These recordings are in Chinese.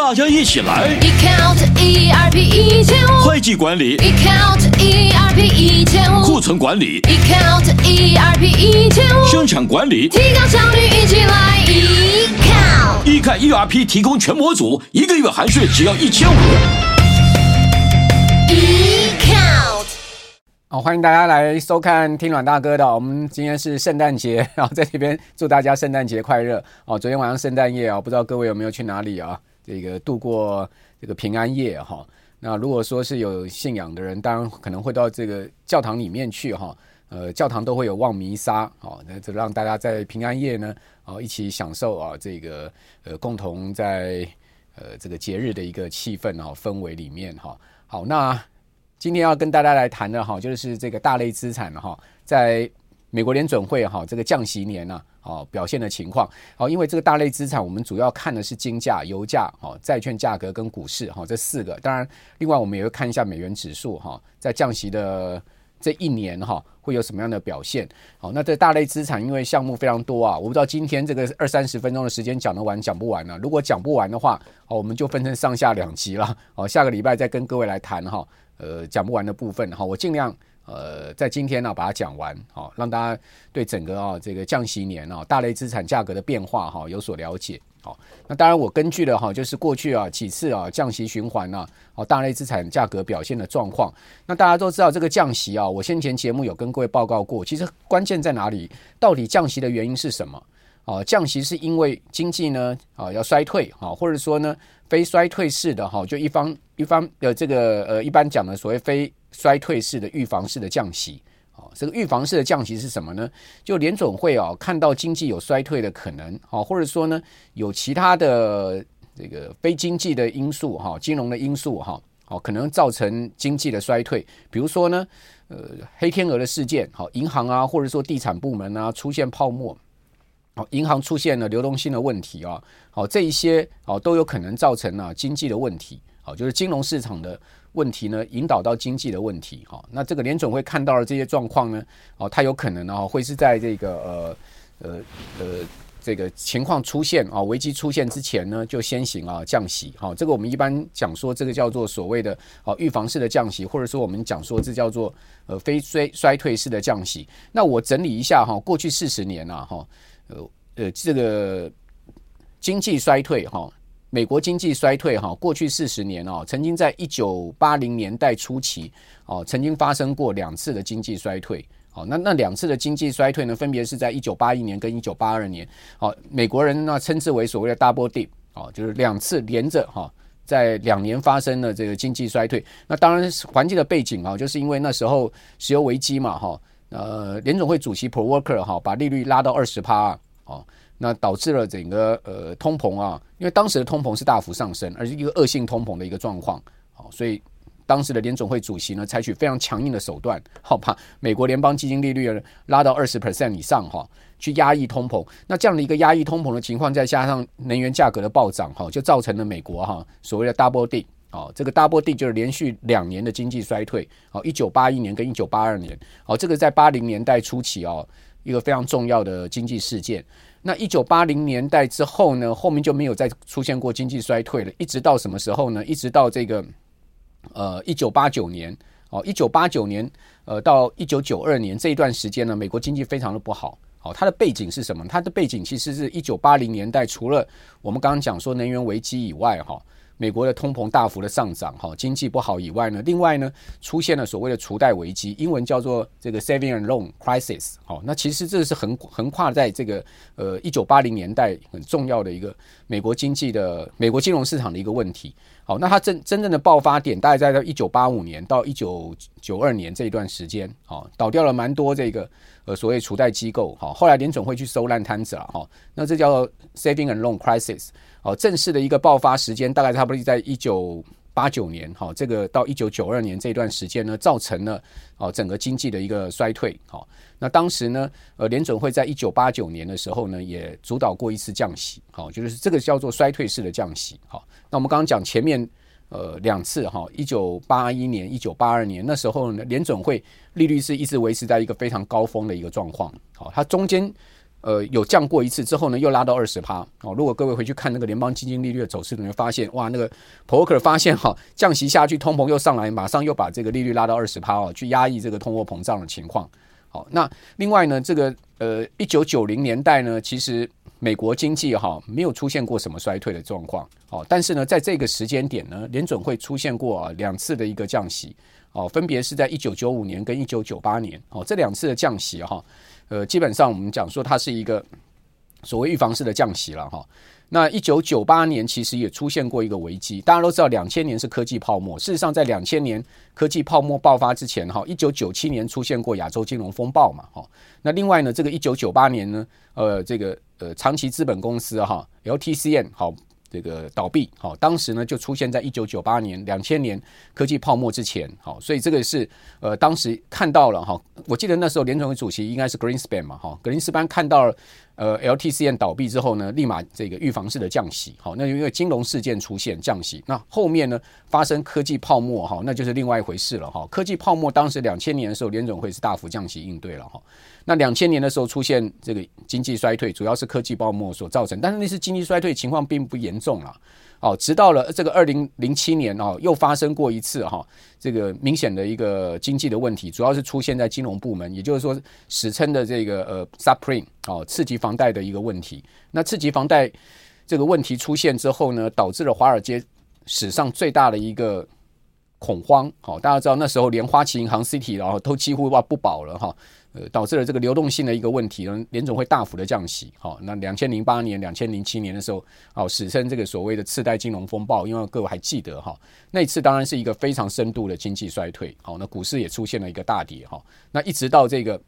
大家一起来！Ecount ERP 一千五，会计管理；Ecount ERP 一千五，库存管理；Ecount ERP 一千五，生产管理，提高效率，一起来！Ecount Ecount ERP 提供全模组，一个月含税只要一千五。Ecount 好，欢迎大家来收看听阮大哥的。我们今天是圣诞节，然后在这边祝大家圣诞节快乐。哦，昨天晚上圣诞夜啊，不知道各位有没有去哪里啊？这个度过这个平安夜哈，那如果说是有信仰的人，当然可能会到这个教堂里面去哈。呃，教堂都会有望弥撒，好，那就让大家在平安夜呢，啊，一起享受啊这个呃共同在呃这个节日的一个气氛啊氛围里面哈。好，那今天要跟大家来谈的哈，就是这个大类资产哈，在美国联准会哈这个降息年呢。哦，表现的情况哦，因为这个大类资产，我们主要看的是金价、油价、哦债券价格跟股市哈这四个。当然，另外我们也会看一下美元指数哈，在降息的这一年哈会有什么样的表现。好，那这大类资产因为项目非常多啊，我不知道今天这个二三十分钟的时间讲得完讲不完呢？如果讲不完的话，哦，我们就分成上下两集了。哦，下个礼拜再跟各位来谈哈，呃，讲不完的部分哈，我尽量。呃，在今天呢，把它讲完，好，让大家对整个啊这个降息年啊大类资产价格的变化哈有所了解。好，那当然我根据了哈，就是过去啊几次啊降息循环呢，哦大类资产价格表现的状况。那大家都知道这个降息啊，我先前节目有跟各位报告过，其实关键在哪里？到底降息的原因是什么？哦，降息是因为经济呢啊要衰退啊，或者说呢非衰退式的哈，就一方一方的这个呃一般讲的所谓非。衰退式的预防式的降息，啊，这个预防式的降息是什么呢？就联总会啊，看到经济有衰退的可能，啊，或者说呢，有其他的这个非经济的因素，哈，金融的因素，哈，哦，可能造成经济的衰退。比如说呢，呃，黑天鹅的事件，好，银行啊，或者说地产部门啊，出现泡沫，好，银行出现了流动性的问题啊，好，这一些哦，都有可能造成啊经济的问题，好，就是金融市场的。问题呢，引导到经济的问题，哈，那这个联准会看到了这些状况呢，哦，它有可能呢，会是在这个呃呃呃这个情况出现啊，危机出现之前呢，就先行啊降息，哈，这个我们一般讲说这个叫做所谓的啊预防式的降息，或者说我们讲说这叫做呃非衰衰退式的降息。那我整理一下哈，过去四十年呐，哈，呃呃这个经济衰退哈。美国经济衰退哈，过去四十年哦，曾经在一九八零年代初期哦，曾经发生过两次的经济衰退。哦，那那两次的经济衰退呢，分别是在一九八一年跟一九八二年。哦，美国人呢称之为所谓的 double dip，哦，就是两次连着哈，在两年发生了这个经济衰退。那当然环境的背景啊，就是因为那时候石油危机嘛哈，呃，联总会主席 Volcker 哈把利率拉到二十趴哦。那导致了整个呃通膨啊，因为当时的通膨是大幅上升，而是一个恶性通膨的一个状况，好，所以当时的联总会主席呢，采取非常强硬的手段，好把美国联邦基金利率拉到二十 percent 以上哈，去压抑通膨。那这样的一个压抑通膨的情况，再加上能源价格的暴涨哈，就造成了美国哈所谓的 double dip 啊，这个 double dip 就是连续两年的经济衰退，好，一九八一年跟一九八二年，好，这个在八零年代初期哦，一个非常重要的经济事件。那一九八零年代之后呢，后面就没有再出现过经济衰退了，一直到什么时候呢？一直到这个呃一九八九年哦，一九八九年呃到一九九二年这一段时间呢，美国经济非常的不好。好，它的背景是什么？它的背景其实是一九八零年代，除了我们刚刚讲说能源危机以外，哈。美国的通膨大幅的上涨，哈，经济不好以外呢，另外呢，出现了所谓的储贷危机，英文叫做这个 saving and loan crisis，好，那其实这是横横跨在这个呃一九八零年代很重要的一个美国经济的美国金融市场的一个问题，好，那它真真正的爆发点大概在到一九八五年到一九九二年这一段时间，好，倒掉了蛮多这个呃所谓储贷机构，好，后来联总会去收烂摊子了，哈，那这叫 saving and loan crisis。哦，正式的一个爆发时间大概差不多是在一九八九年，哈，这个到一九九二年这段时间呢，造成了哦整个经济的一个衰退，好，那当时呢，呃，联准会在一九八九年的时候呢，也主导过一次降息，好，就是这个叫做衰退式的降息，好，那我们刚刚讲前面呃两次哈，一九八一年、一九八二年那时候呢，联准会利率是一直维持在一个非常高峰的一个状况，好，它中间。呃有降过一次之后呢，又拉到二十趴哦。如果各位回去看那个联邦基金利率的走势，你会发现哇，那个 Poker 发现哈、降息下去，通膨又上来，马上又把这个利率拉到二十趴哦，去压抑这个通货膨胀的情况。好，那另外呢，这个呃，一九九零年代呢，其实美国经济哈没有出现过什么衰退的状况。哦，但是呢，在这个时间点呢，联准会出现过啊两次的一个降息。哦，分别是在一九九五年跟一九九八年。哦，这两次的降息哈，呃，基本上我们讲说它是一个所谓预防式的降息了哈。那一九九八年其实也出现过一个危机，大家都知道，两千年是科技泡沫。事实上，在两千年科技泡沫爆发之前，哈，一九九七年出现过亚洲金融风暴嘛，哈。那另外呢，这个一九九八年呢，呃，这个呃长期资本公司哈 （LTCN） 好。这个倒闭，好，当时呢就出现在一九九八年、两千年科技泡沫之前，好，所以这个是呃当时看到了哈，我记得那时候联储会主席应该是 Greenspan 嘛，哈，格林斯潘看到了。呃 LTCN 倒闭之后呢，立马这个预防式的降息，好，那因为金融事件出现降息，那后面呢发生科技泡沫哈，那就是另外一回事了哈。科技泡沫当时两千年的时候，联总会是大幅降息应对了哈。那两千年的时候出现这个经济衰退，主要是科技泡沫所造成，但是那次经济衰退情况并不严重了。哦，直到了这个二零零七年哦，又发生过一次哈，这个明显的一个经济的问题，主要是出现在金融部门，也就是说史称的这个呃 subprime 哦，次级房贷的一个问题。那次级房贷这个问题出现之后呢，导致了华尔街史上最大的一个恐慌。好，大家知道那时候连花旗银行 City 然后都几乎哇不保了哈。呃，导致了这个流动性的一个问题呢，联总会大幅的降息。好，那两千零八年、两千零七年的时候，哦，史称这个所谓的次贷金融风暴，因为各位还记得哈，那次当然是一个非常深度的经济衰退。好，那股市也出现了一个大跌。哈，那一直到这个，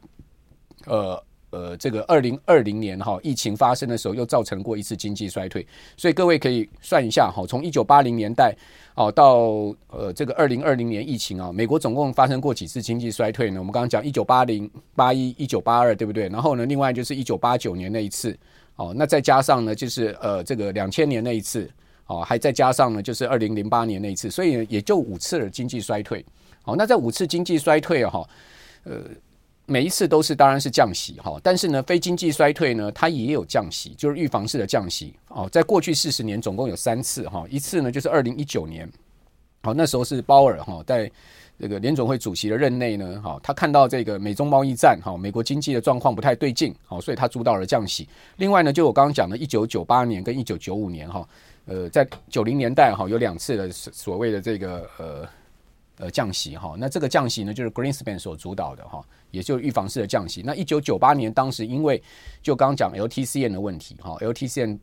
呃。呃，这个二零二零年哈，疫情发生的时候，又造成过一次经济衰退，所以各位可以算一下哈，从一九八零年代哦到呃这个二零二零年疫情啊，美国总共发生过几次经济衰退呢？我们刚刚讲一九八零、八一、一九八二，对不对？然后呢，另外就是一九八九年那一次哦，那再加上呢，就是呃这个两千年那一次哦，还再加上呢，就是二零零八年那一次，所以也就五次的经济衰退。好，那在五次经济衰退哈，呃。每一次都是当然是降息哈，但是呢，非经济衰退呢，它也有降息，就是预防式的降息哦。在过去四十年，总共有三次哈，一次呢就是二零一九年，好，那时候是鲍尔哈在这个联总会主席的任内呢，哈，他看到这个美中贸易战哈，美国经济的状况不太对劲，好，所以他主导了降息。另外呢，就我刚刚讲的，一九九八年跟一九九五年哈，呃，在九零年代哈有两次的所谓的这个呃。呃，降息哈，那这个降息呢，就是 Greenspan 所主导的哈，也就是预防式的降息。那一九九八年当时因为就刚讲 LTCN 的问题哈，LTCN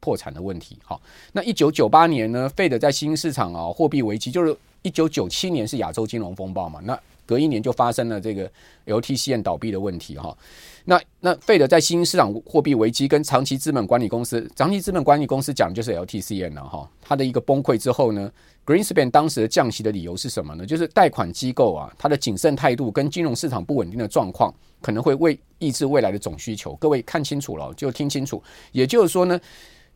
破产的问题哈。那一九九八年呢，Fed 在新市场啊货币危机，就是一九九七年是亚洲金融风暴嘛，那隔一年就发生了这个 LTCN 倒闭的问题哈。那那费德在新兴市场货币危机跟长期资本管理公司，长期资本管理公司讲就是 LTCM 了哈，它的一个崩溃之后呢。Greenspan 当时的降息的理由是什么呢？就是贷款机构啊，它的谨慎态度跟金融市场不稳定的状况，可能会为抑制未来的总需求。各位看清楚了，就听清楚。也就是说呢，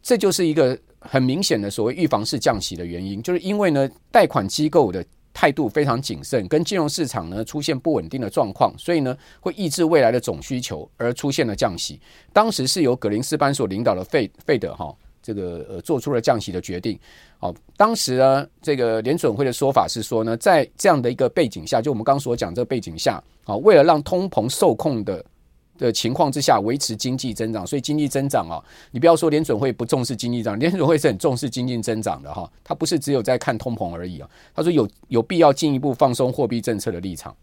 这就是一个很明显的所谓预防式降息的原因，就是因为呢，贷款机构的态度非常谨慎，跟金融市场呢出现不稳定的状况，所以呢会抑制未来的总需求，而出现了降息。当时是由格林斯潘所领导的费费德哈。这个呃做出了降息的决定，好，当时呢，这个联准会的说法是说呢，在这样的一个背景下，就我们刚所讲这个背景下，啊，为了让通膨受控的的情况之下维持经济增长，所以经济增长啊，你不要说联准会不重视经济增长，联准会是很重视经济增长的哈，它不是只有在看通膨而已啊，他说有有必要进一步放松货币政策的立场，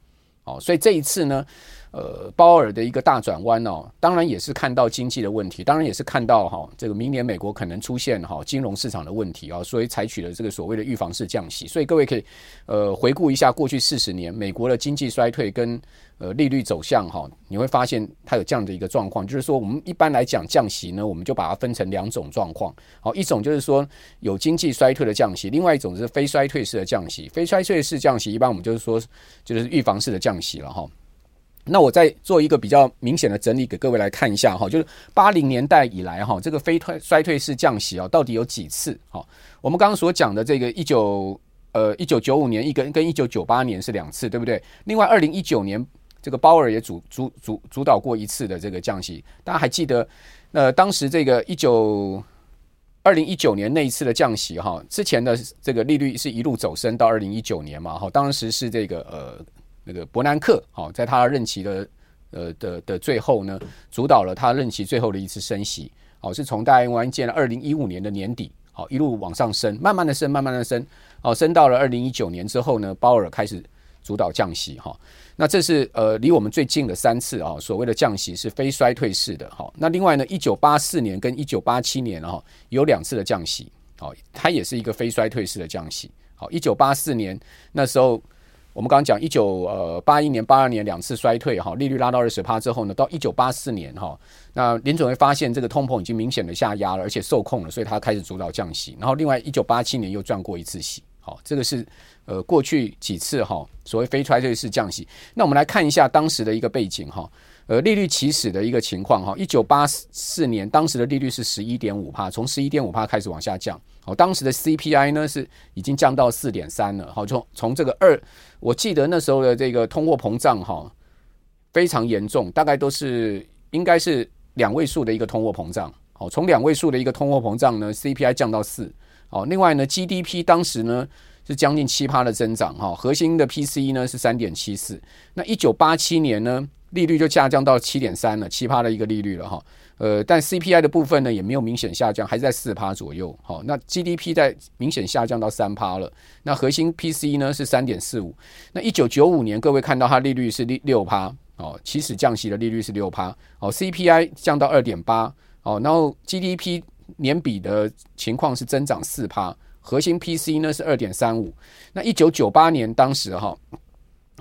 哦，所以这一次呢。呃，鲍尔的一个大转弯哦，当然也是看到经济的问题，当然也是看到哈，这个明年美国可能出现哈金融市场的问题啊，所以采取了这个所谓的预防式降息。所以各位可以呃回顾一下过去四十年美国的经济衰退跟呃利率走向哈，你会发现它有这样的一个状况，就是说我们一般来讲降息呢，我们就把它分成两种状况，好，一种就是说有经济衰退的降息，另外一种是非衰退式的降息。非衰退式降息一般我们就是说就是预防式的降息了哈。那我再做一个比较明显的整理给各位来看一下哈，就是八零年代以来哈，这个非退衰退式降息啊，到底有几次？哈，我们刚刚所讲的这个一九呃一九九五年一个跟一九九八年是两次，对不对？另外二零一九年这个鲍尔也主主主主导过一次的这个降息。大家还记得，呃，当时这个一九二零一九年那一次的降息哈，之前的这个利率是一路走升到二零一九年嘛，哈，当时是这个呃那个伯南克哦，在他任期的呃的的最后呢，主导了他任期最后的一次升息，哦，是从大概完结了二零一五年的年底，好一路往上升，慢慢的升，慢慢的升，哦，升到了二零一九年之后呢，鲍尔开始主导降息哈。那这是呃离我们最近的三次啊，所谓的降息是非衰退式的哈。那另外呢，一九八四年跟一九八七年哈有两次的降息，好，它也是一个非衰退式的降息。好，一九八四年那时候我们刚刚讲一九呃八一年、八二年两次衰退哈，利率拉到二十趴之后呢，到一九八四年哈，那林总会发现这个通膨已经明显的下压了，而且受控了，所以它开始主导降息。然后另外一九八七年又转过一次息。好，这个是呃过去几次哈所谓非衰退式降息。那我们来看一下当时的一个背景哈，呃利率起始的一个情况哈。一九八四年当时的利率是十一点五帕，从十一点五帕开始往下降。好，当时的 CPI 呢是已经降到四点三了。好，从从这个二，我记得那时候的这个通货膨胀哈非常严重，大概都是应该是两位数的一个通货膨胀。好，从两位数的一个通货膨胀呢，CPI 降到四。好，另外呢，GDP 当时呢是将近七趴的增长，哈，核心的 PCE 呢是三点七四。那一九八七年呢，利率就下降到七点三了，七趴的一个利率了，哈。呃，但 CPI 的部分呢也没有明显下降，还是在四趴左右。好，那 GDP 在明显下降到三趴了。那核心 PC 呢是三点四五。那一九九五年，各位看到它利率是六六趴，哦，起始降息的利率是六趴。哦，CPI 降到二点八，哦，然后 GDP。年比的情况是增长四趴，核心 PC 呢是二点三五。那一九九八年当时哈，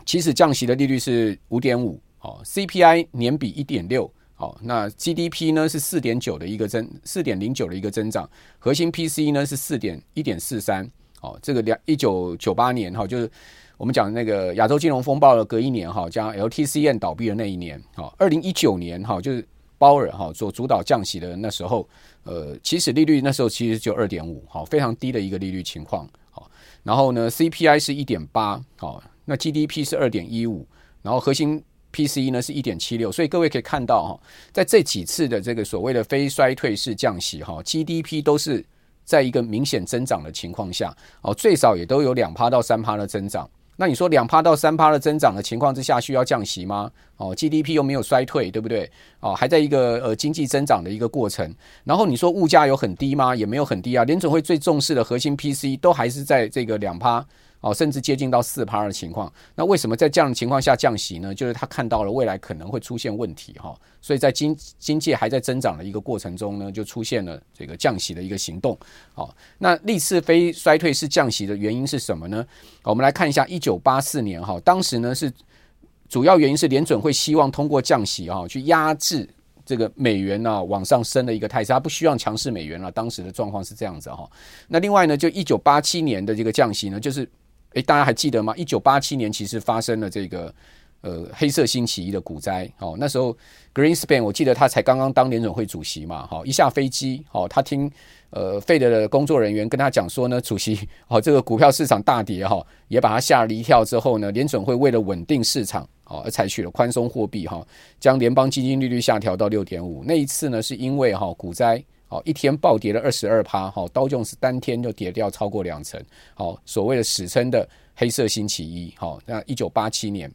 起始降息的利率是五点五，哦，CPI 年比一点六，哦，那 GDP 呢是四点九的一个增，四点零九的一个增长，核心 PC 呢是四点一点四三，哦，这个两一九九八年哈，就是我们讲那个亚洲金融风暴的隔一年哈，加 LTCN 倒闭的那一年，好，二零一九年哈就是。鲍尔哈做主导降息的那时候，呃，起始利率那时候其实就二点五，好，非常低的一个利率情况，好，然后呢，CPI 是一点八，好，那 GDP 是二点一五，然后核心 PCE 呢是一点七六，所以各位可以看到哈，在这几次的这个所谓的非衰退式降息哈，GDP 都是在一个明显增长的情况下，哦，最少也都有两趴到三趴的增长。那你说两趴到三趴的增长的情况之下，需要降息吗？哦，GDP 又没有衰退，对不对？哦，还在一个呃经济增长的一个过程。然后你说物价有很低吗？也没有很低啊。联准会最重视的核心 PCE 都还是在这个两趴。哦，甚至接近到四趴的情况，那为什么在这样的情况下降息呢？就是他看到了未来可能会出现问题哈，所以在经经济还在增长的一个过程中呢，就出现了这个降息的一个行动。好，那历次非衰退式降息的原因是什么呢？我们来看一下一九八四年哈，当时呢是主要原因是联准会希望通过降息啊去压制这个美元啊往上升的一个态势，他不希望强势美元了。当时的状况是这样子哈。那另外呢，就一九八七年的这个降息呢，就是。诶，大家还记得吗？一九八七年其实发生了这个呃黑色星期一的股灾。哦，那时候 Greenspan 我记得他才刚刚当联准会主席嘛。好，一下飞机，好，他听呃费德的工作人员跟他讲说呢，主席，好，这个股票市场大跌哈，也把他吓了一跳。之后呢，联准会为了稳定市场，好，而采取了宽松货币哈，将联邦基金利率下调到六点五。那一次呢，是因为哈股灾。好，一天暴跌了二十二趴，好，道琼斯当天就跌掉超过两成，好，所谓的史称的黑色星期一，好，那一九八七年，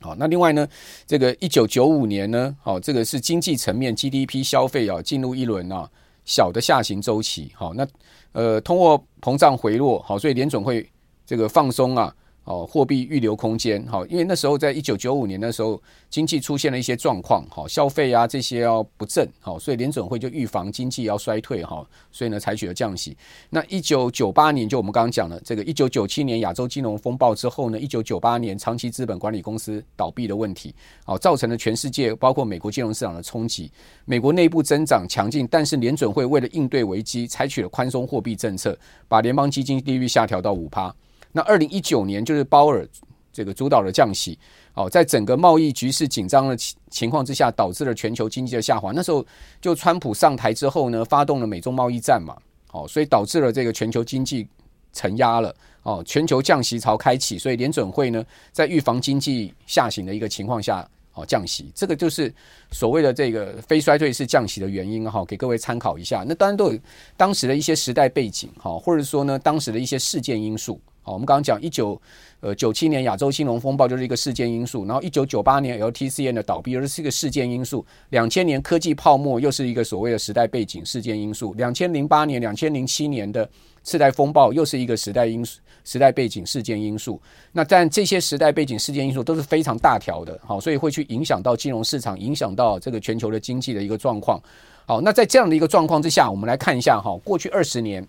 好，那另外呢，这个一九九五年呢，好，这个是经济层面 GDP 消费啊进入一轮啊小的下行周期，好，那呃通货膨胀回落，好，所以联准会这个放松啊。哦，货币预留空间，好，因为那时候在一九九五年的时候，经济出现了一些状况，好，消费啊这些要不振，好，所以联准会就预防经济要衰退，哈，所以呢采取了降息。那一九九八年就我们刚刚讲了这个一九九七年亚洲金融风暴之后呢，一九九八年长期资本管理公司倒闭的问题，好，造成了全世界包括美国金融市场的冲击。美国内部增长强劲，但是联准会为了应对危机，采取了宽松货币政策，把联邦基金利率下调到五趴。那二零一九年就是鲍尔这个主导的降息，哦，在整个贸易局势紧张的情情况之下，导致了全球经济的下滑。那时候就川普上台之后呢，发动了美中贸易战嘛，哦，所以导致了这个全球经济承压了哦，全球降息潮开启，所以联准会呢在预防经济下行的一个情况下。哦，降息，这个就是所谓的这个非衰退式降息的原因哈，给各位参考一下。那当然都有当时的一些时代背景哈，或者说呢，当时的一些事件因素。好，我们刚刚讲一九呃九七年亚洲金融风暴就是一个事件因素，然后一九九八年 LTCN 的倒闭又是一个事件因素，两千年科技泡沫又是一个所谓的时代背景事件因素，两千零八年、两千零七年的次贷风暴又是一个时代因素。时代背景事件因素，那但这些时代背景事件因素都是非常大条的，好，所以会去影响到金融市场，影响到这个全球的经济的一个状况。好，那在这样的一个状况之下，我们来看一下哈，过去二十年，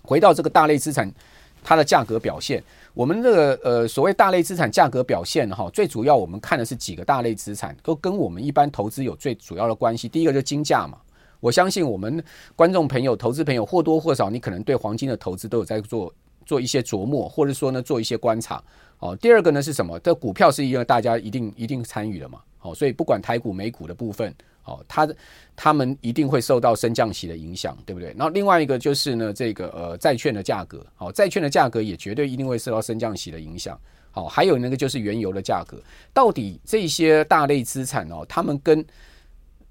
回到这个大类资产它的价格表现，我们这个呃所谓大类资产价格表现哈，最主要我们看的是几个大类资产，都跟我们一般投资有最主要的关系。第一个就是金价嘛，我相信我们观众朋友、投资朋友或多或少，你可能对黄金的投资都有在做。做一些琢磨，或者说呢，做一些观察。哦，第二个呢是什么？这股票是一个大家一定一定参与的嘛。好，所以不管台股、美股的部分，哦，它他们一定会受到升降息的影响，对不对？然后另外一个就是呢，这个呃债券的价格，好，债券的价格也绝对一定会受到升降息的影响。好，还有那个就是原油的价格，到底这些大类资产哦，他们跟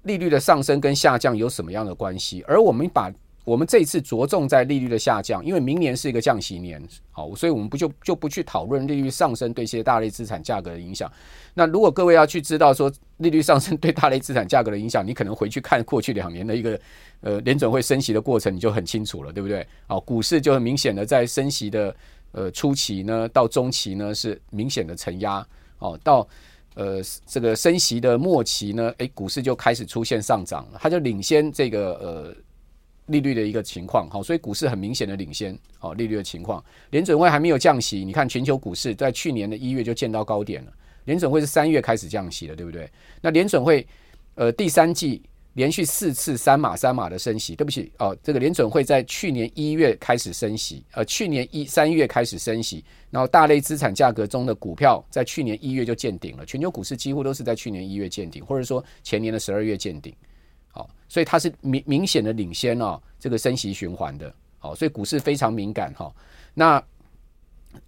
利率的上升跟下降有什么样的关系？而我们把我们这一次着重在利率的下降，因为明年是一个降息年，好，所以我们不就就不去讨论利率上升对一些大类资产价格的影响。那如果各位要去知道说利率上升对大类资产价格的影响，你可能回去看过去两年的一个呃联准会升息的过程，你就很清楚了，对不对？好，股市就很明显的在升息的呃初期呢，到中期呢是明显的承压，哦，到呃这个升息的末期呢，诶，股市就开始出现上涨了，它就领先这个呃。利率的一个情况，好，所以股市很明显的领先，好，利率的情况，联准会还没有降息，你看全球股市在去年的一月就见到高点了，联准会是三月开始降息的，对不对？那联准会呃第三季连续四次三码三码的升息，对不起哦，这个联准会在去年一月开始升息，呃，去年一三月开始升息，然后大类资产价格中的股票在去年一月就见顶了，全球股市几乎都是在去年一月见顶，或者说前年的十二月见顶。所以它是明明显的领先哦，这个升息循环的，好，所以股市非常敏感哈。那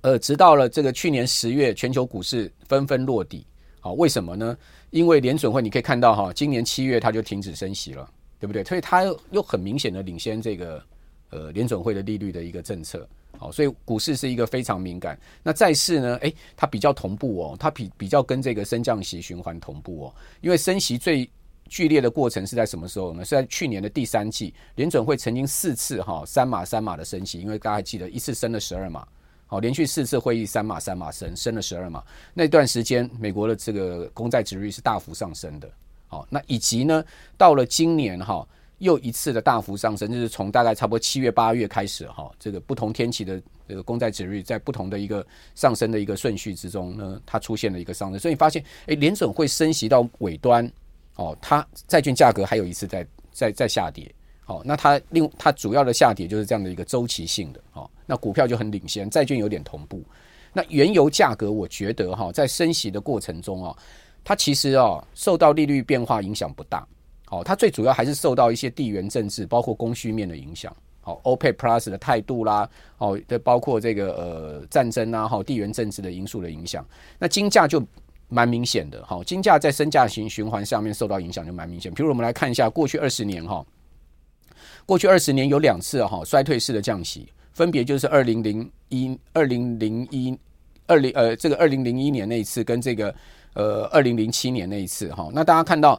呃，直到了这个去年十月，全球股市纷纷落底，好，为什么呢？因为联准会你可以看到哈，今年七月它就停止升息了，对不对？所以它又很明显的领先这个呃联准会的利率的一个政策，好，所以股市是一个非常敏感。那债市呢？诶，它比较同步哦，它比比较跟这个升降息循环同步哦，因为升息最剧烈的过程是在什么时候呢？是在去年的第三季，联准会曾经四次哈三码三码的升息，因为大家还记得一次升了十二码，好，连续四次会议三码三码升，升了十二码。那段时间，美国的这个公债殖率是大幅上升的，好，那以及呢，到了今年哈又一次的大幅上升，就是从大概差不多七月八月开始哈，这个不同天期的这个公债殖率在不同的一个上升的一个顺序之中呢，它出现了一个上升，所以你发现诶，联准会升息到尾端。哦，它债券价格还有一次在在在下跌，好，那它另它主要的下跌就是这样的一个周期性的，好，那股票就很领先，债券有点同步。那原油价格，我觉得哈，在升息的过程中啊，它其实啊受到利率变化影响不大，好，它最主要还是受到一些地缘政治，包括供需面的影响，好，OPEC Plus 的态度啦，哦，这包括这个呃战争啊，哈，地缘政治的因素的影响，那金价就。蛮明显的，哈，金价在升价型循环上面受到影响就蛮明显。比如我们来看一下过去二十年，哈，过去二十年有两次哈衰退式的降息，分别就是二零零一、二零零一、二零呃这个二零零一年那一次，跟这个呃二零零七年那一次，哈。那大家看到，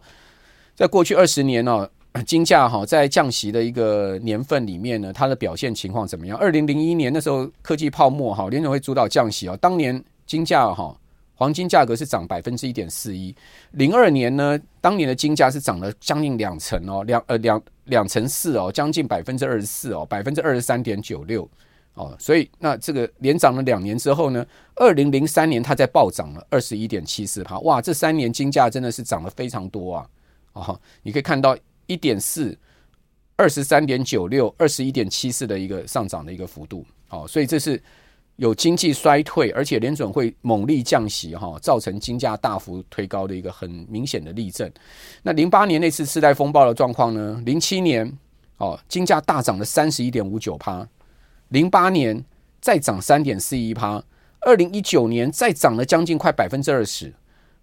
在过去二十年呢，金价哈在降息的一个年份里面呢，它的表现情况怎么样？二零零一年那时候科技泡沫哈，联准会主导降息啊，当年金价哈。黄金价格是涨百分之一点四一，零二年呢，当年的金价是涨了将近两成哦，两呃两两成四哦，将近百分之二十四哦，百分之二十三点九六哦，所以那这个连涨了两年之后呢，二零零三年它再暴涨了二十一点七四趴，哇，这三年金价真的是涨了非常多啊，哦，你可以看到一点四、二十三点九六、二十一点七四的一个上涨的一个幅度，哦，所以这是。有经济衰退，而且联准会猛力降息，哈，造成金价大幅推高的一个很明显的例证。那零八年那次次贷风暴的状况呢？零七年哦，金价大涨了三十一点五九趴，零八年再涨三点四一趴，二零一九年再涨了将近快百分之二十，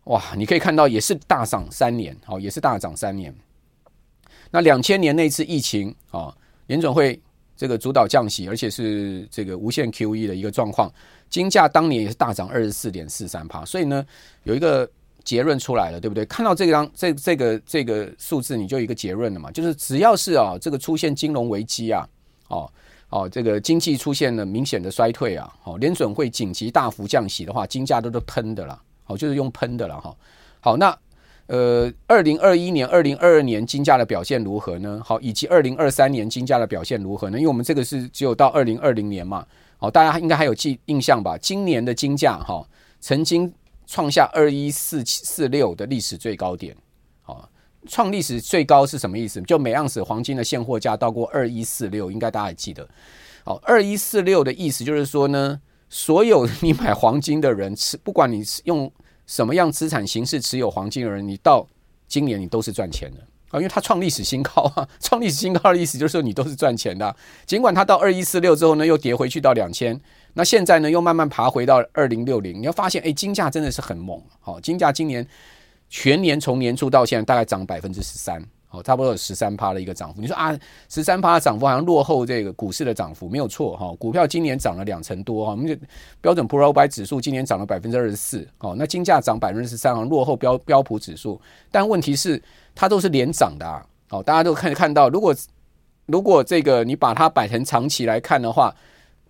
哇！你可以看到也是大涨三年，好，也是大涨三年。那两千年那次疫情啊，联准会这个主导降息，而且是这个无限 QE 的一个状况，金价当年也是大涨二十四点四三趴。所以呢，有一个结论出来了，对不对？看到这张这这个这个数字，你就有一个结论了嘛，就是只要是啊这个出现金融危机啊，哦哦，这个经济出现了明显的衰退啊，哦，联准会紧急大幅降息的话，金价都都喷的了，哦，就是用喷的了哈。好，那。呃，二零二一年、二零二二年金价的表现如何呢？好，以及二零二三年金价的表现如何呢？因为我们这个是只有到二零二零年嘛，好，大家应该还有记印象吧？今年的金价哈，曾经创下二一四七四六的历史最高点，好，创历史最高是什么意思？就每盎司黄金的现货价到过二一四六，应该大家还记得。好，二一四六的意思就是说呢，所有 你买黄金的人，是不管你是用。什么样资产形式持有黄金的人，你到今年你都是赚钱的啊，因为他创历史新高啊，创历史新高的意思就是说你都是赚钱的。尽管他到二一四六之后呢，又跌回去到两千，那现在呢又慢慢爬回到二零六零，你要发现，哎，金价真的是很猛，好，金价今年全年从年初到现在大概涨百分之十三。差不多有十三趴的一个涨幅。你说啊，十三趴的涨幅好像落后这个股市的涨幅，没有错哈。股票今年涨了两成多哈，我们就标准普尔五百指数今年涨了百分之二十四。哦，那金价涨百分之十三，好像落后标标普指数。但问题是，它都是连涨的啊。哦，大家都可以看到，如果如果这个你把它摆成长期来看的话，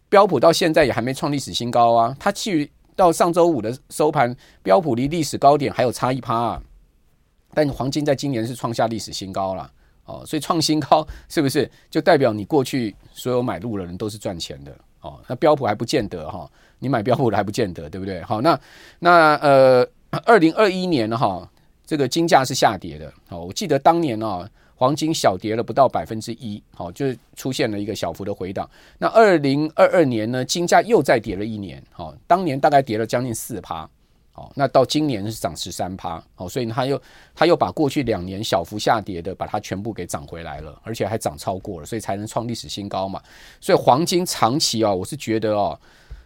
标普到现在也还没创历史新高啊。它去到上周五的收盘，标普离历史高点还有差一趴啊。但黄金在今年是创下历史新高了哦，所以创新高 是不是就代表你过去所有买入的人都是赚钱的哦？那标普还不见得哈，你买标普的还不见得，对不对？好，那那呃，二零二一年哈，这个金价是下跌的哦。我记得当年啊，黄金小跌了不到百分之一，好，就出现了一个小幅的回档。那二零二二年呢，金价又再跌了一年，好，当年大概跌了将近四趴。哦，那到今年是涨十三趴，哦，所以他又他又把过去两年小幅下跌的，把它全部给涨回来了，而且还涨超过了，所以才能创历史新高嘛。所以黄金长期啊，我是觉得哦，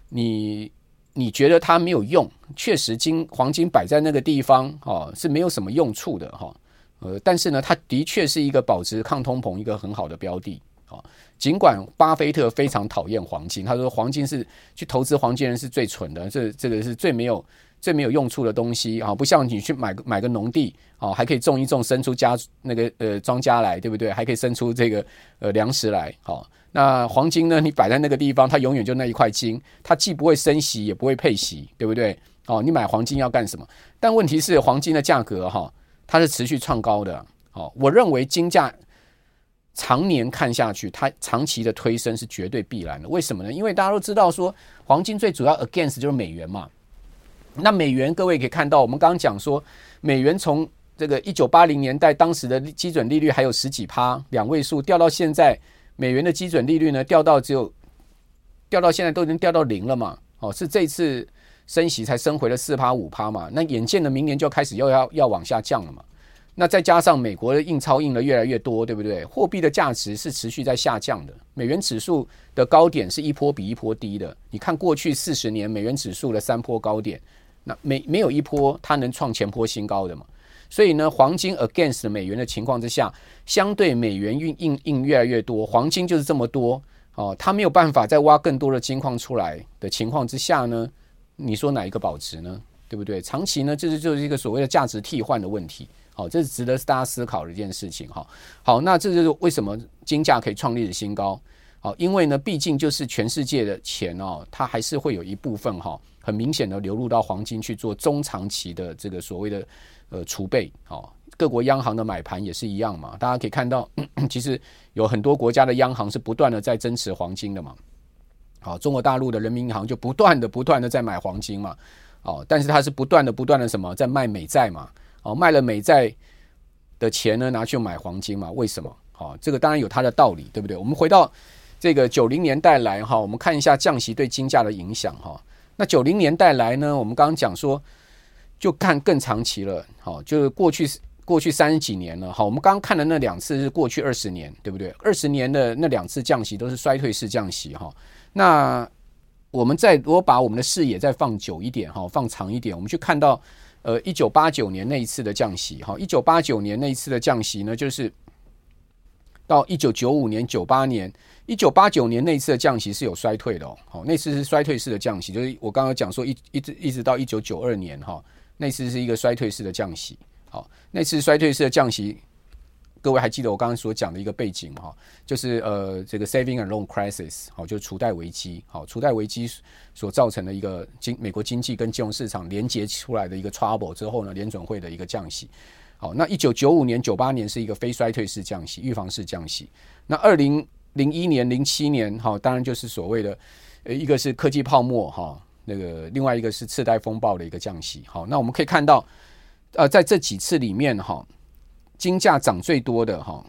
你你觉得它没有用，确实金黄金摆在那个地方哦是没有什么用处的哈，呃，但是呢，它的确是一个保值抗通膨一个很好的标的哦。尽管巴菲特非常讨厌黄金，他说黄金是去投资黄金人是最蠢的，这这个是最没有。最没有用处的东西啊，不像你去买个买个农地啊，还可以种一种，生出家那个呃庄稼来，对不对？还可以生出这个呃粮食来。好，那黄金呢？你摆在那个地方，它永远就那一块金，它既不会升息，也不会配息，对不对？哦，你买黄金要干什么？但问题是，黄金的价格哈，它是持续创高的。哦，我认为金价常年看下去，它长期的推升是绝对必然的。为什么呢？因为大家都知道说，黄金最主要 against 就是美元嘛。那美元，各位可以看到，我们刚刚讲说，美元从这个一九八零年代当时的基准利率还有十几趴，两位数，掉到现在，美元的基准利率呢，掉到只有掉到现在都已经掉到零了嘛？哦，是这次升息才升回了四趴五趴嘛？那眼见的明年就开始又要要往下降了嘛？那再加上美国的印钞印的越来越多，对不对？货币的价值是持续在下降的，美元指数的高点是一波比一波低的。你看过去四十年美元指数的三波高点。那没没有一波它能创前波新高的嘛？所以呢，黄金 against 美元的情况之下，相对美元运印印越来越多，黄金就是这么多哦，它没有办法再挖更多的金矿出来的情况之下呢，你说哪一个保值呢？对不对？长期呢，这是就是一个所谓的价值替换的问题。好，这是值得大家思考的一件事情哈。好，那这就是为什么金价可以创历史新高。好，因为呢，毕竟就是全世界的钱哦，它还是会有一部分哈。很明显的流入到黄金去做中长期的这个所谓的呃储备，好，各国央行的买盘也是一样嘛。大家可以看到，其实有很多国家的央行是不断的在增持黄金的嘛。好，中国大陆的人民银行就不断的不断的在买黄金嘛。哦，但是它是不断的不断的什么在卖美债嘛。哦，卖了美债的钱呢，拿去买黄金嘛？为什么？好，这个当然有它的道理，对不对？我们回到这个九零年代来哈，我们看一下降息对金价的影响哈。那九零年代来呢？我们刚刚讲说，就看更长期了，好，就是过去过去三十几年了，好，我们刚刚看的那两次是过去二十年，对不对？二十年的那两次降息都是衰退式降息，哈。那我们再如果把我们的视野再放久一点哈，放长一点，我们去看到呃一九八九年那一次的降息哈，一九八九年那一次的降息呢，就是到一九九五年、九八年，一九八九年那一次的降息是有衰退的哦，好，那次是衰退式的降息，就是我刚刚讲说一一直一直到一九九二年哈，那次是一个衰退式的降息，好，那次衰退式的降息。各位还记得我刚刚所讲的一个背景哈，就是呃这个 saving and loan crisis 好，就是储贷危机。好，储贷危机所造成的一个经美国经济跟金融市场连接出来的一个 trouble 之后呢，联准会的一个降息。好，那一九九五年九八年是一个非衰退式降息，预防式降息，那二零零一年零七年哈，当然就是所谓的呃一个是科技泡沫哈，那个另外一个是次贷风暴的一个降息。好，那我们可以看到呃在这几次里面哈。金价涨最多的哈，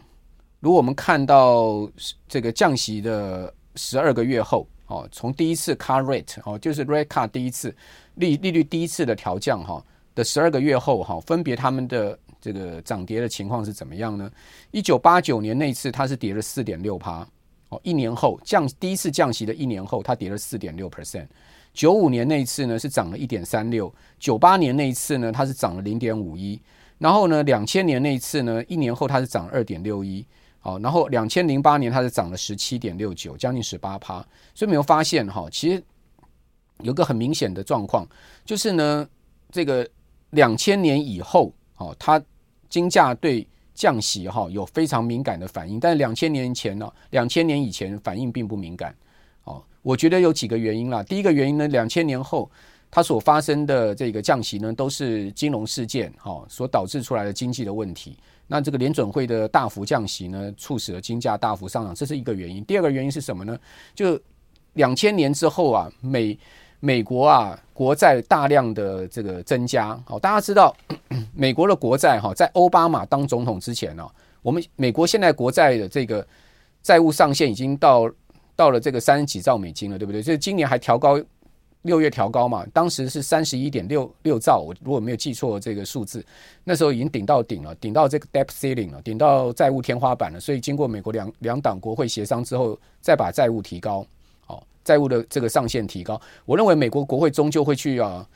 如果我们看到这个降息的十二个月后，哦，从第一次 car rate 哦，就是 rate cut 第一次利利率第一次的调降哈的十二个月后哈，分别他们的这个涨跌的情况是怎么样呢？一九八九年那一次它是跌了四点六趴，哦，一年后降第一次降息的一年后，它跌了四点六 percent。九五年那一次呢是涨了一点三六，九八年那一次呢它是涨了零点五一。然后呢，两千年那一次呢，一年后它是涨二点六一，好，然后两千零八年它是涨了十七点六九，将近十八趴。所以没有发现哈，其实有个很明显的状况，就是呢，这个两千年以后，哦，它金价对降息哈有非常敏感的反应，但是两千年前呢，两千年以前反应并不敏感。哦，我觉得有几个原因啦。第一个原因呢，两千年后。它所发生的这个降息呢，都是金融事件哈所导致出来的经济的问题。那这个联准会的大幅降息呢，促使了金价大幅上涨，这是一个原因。第二个原因是什么呢？就两千年之后啊，美美国啊国债大量的这个增加。好，大家知道 美国的国债哈，在奥巴马当总统之前呢，我们美国现在国债的这个债务上限已经到到了这个三十几兆美金了，对不对？所以今年还调高。六月调高嘛，当时是三十一点六六兆，我如果没有记错这个数字，那时候已经顶到顶了，顶到这个 debt ceiling 了，顶到债务天花板了。所以经过美国两两党国会协商之后，再把债务提高，哦，债务的这个上限提高，我认为美国国会终究会去啊。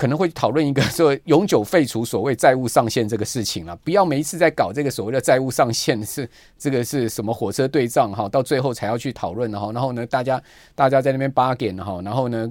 可能会讨论一个 说永久废除所谓债务上限这个事情了，不要每一次在搞这个所谓的债务上限是这个是什么火车对账哈，到最后才要去讨论哈，然后呢，大家大家在那边 bargain 哈，然后呢，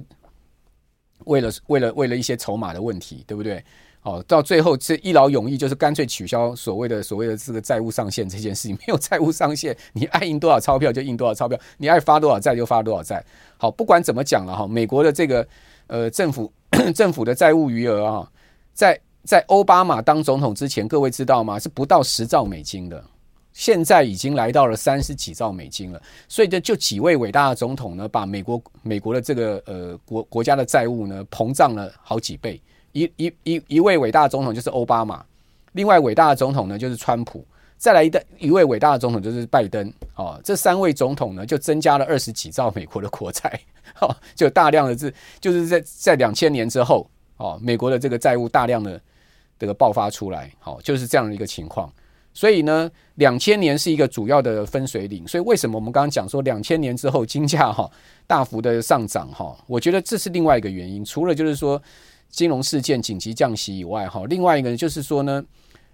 为了为了为了一些筹码的问题，对不对？哦，到最后这一劳永逸就是干脆取消所谓的所谓的这个债务上限这件事情，没有债务上限，你爱印多少钞票就印多少钞票，你爱发多少债就发多少债。好，不管怎么讲了哈，美国的这个呃政府。政府的债务余额啊，在在奥巴马当总统之前，各位知道吗？是不到十兆美金的，现在已经来到了三十几兆美金了。所以这就几位伟大的总统呢，把美国美国的这个呃国国家的债务呢膨胀了好几倍。一一一一位伟大的总统就是奥巴马，另外伟大的总统呢就是川普，再来一代一位伟大的总统就是拜登。哦，这三位总统呢就增加了二十几兆美国的国债。哦，就大量的这，就是在在两千年之后，哦，美国的这个债务大量的这个爆发出来，好，就是这样的一个情况。所以呢，两千年是一个主要的分水岭。所以为什么我们刚刚讲说两千年之后金价哈大幅的上涨哈？我觉得这是另外一个原因，除了就是说金融事件紧急降息以外哈，另外一个就是说呢。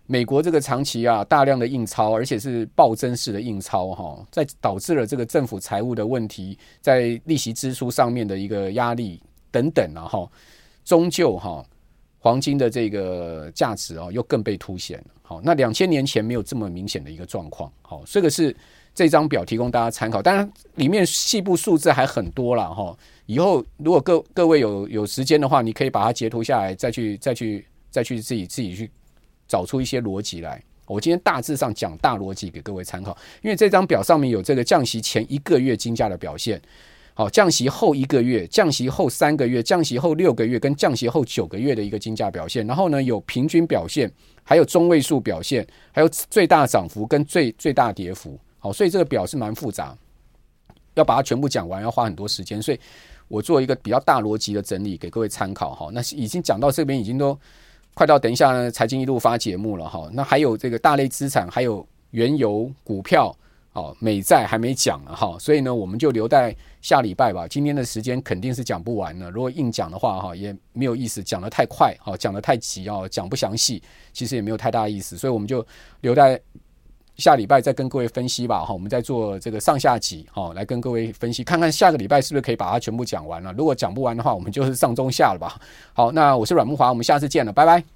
美国这个长期啊大量的印钞，而且是暴增式的印钞哈，在导致了这个政府财务的问题，在利息支出上面的一个压力等等啊哈，终究哈黄金的这个价值啊又更被凸显了。好，那两千年前没有这么明显的一个状况。好，这个是这张表提供大家参考，当然里面细部数字还很多了哈。以后如果各各位有有时间的话，你可以把它截图下来，再去再去再去自己自己去。找出一些逻辑来，我今天大致上讲大逻辑给各位参考，因为这张表上面有这个降息前一个月金价的表现，好，降息后一个月、降息后三个月、降息后六个月跟降息后九个月的一个金价表现，然后呢有平均表现，还有中位数表现，还有最大涨幅跟最最大跌幅，好，所以这个表是蛮复杂，要把它全部讲完要花很多时间，所以我做一个比较大逻辑的整理给各位参考，哈，那已经讲到这边已经都。快到等一下呢，财经一路发节目了哈。那还有这个大类资产，还有原油、股票哦，美债还没讲呢哈，所以呢，我们就留在下礼拜吧。今天的时间肯定是讲不完了，如果硬讲的话哈，也没有意思，讲得太快，哈，讲得太急哦，讲不详细，其实也没有太大意思，所以我们就留在下礼拜再跟各位分析吧哈。我们再做这个上下集哈，来跟各位分析，看看下个礼拜是不是可以把它全部讲完了。如果讲不完的话，我们就是上中下了吧。好，那我是阮木华，我们下次见了，拜拜。